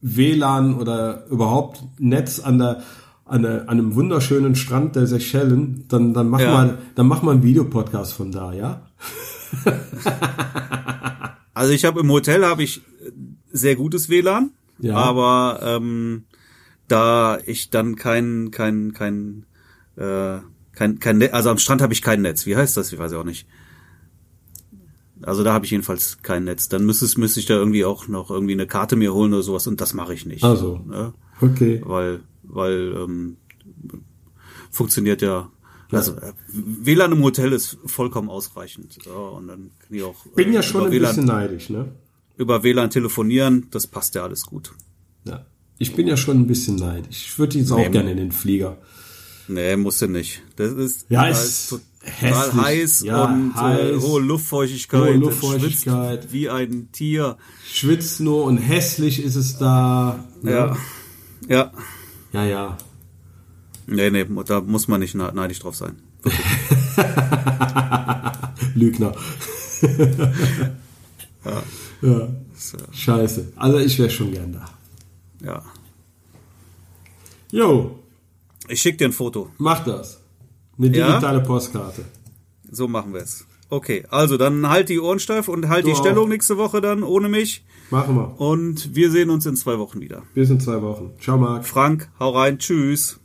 WLAN oder überhaupt Netz an der an, der, an einem wunderschönen Strand der Seychellen, dann dann mach Ja. mal dann mach mal einen Videopodcast von da, ja? Also ich habe im Hotel habe ich äh, sehr gutes WLAN, Ja. aber ähm, da ich dann kein kein kein äh, kein kein Netz, also am Strand habe ich kein Netz. Wie heißt das? Ich weiß ja auch nicht. Also da habe ich jedenfalls kein Netz. Dann müsste müsste ich da irgendwie auch noch irgendwie eine Karte mir holen oder sowas und das mache ich nicht. Also. Ne? Okay. Weil weil ähm, funktioniert ja also äh, WLAN im Hotel ist vollkommen ausreichend. Ja, und dann kann ich auch Bin ja äh, schon ein WLAN bisschen neidisch, ne? über WLAN telefonieren, das passt ja alles gut. Ja. Ich bin ja schon ein bisschen neidisch. Ich würde jetzt auch Nee. gerne in den Flieger. Nee, musst du nicht. Das ist, Ja, da ist total hässlich. heiß Ja, und heiß. Äh, hohe Luftfeuchtigkeit. Hohe Luftfeuchtigkeit. Wie ein Tier. Schwitzt nur und hässlich ist es da. ne? Ja. Ja. Ja, ja. Nee, nee, da muss man nicht neidisch drauf sein. Lügner. ja. Scheiße. Also ich wäre schon gern da. Ja. Jo, Ich schick dir ein Foto. mach das. Eine Ja? digitale Postkarte. So machen wir es. Okay, also dann halt die Ohren steif und halt Du die auch. Stellung nächste Woche dann ohne mich. Machen wir. Und wir sehen uns in zwei Wochen wieder. Bis in zwei Wochen. Ciao, Marc. Frank, hau rein, tschüss.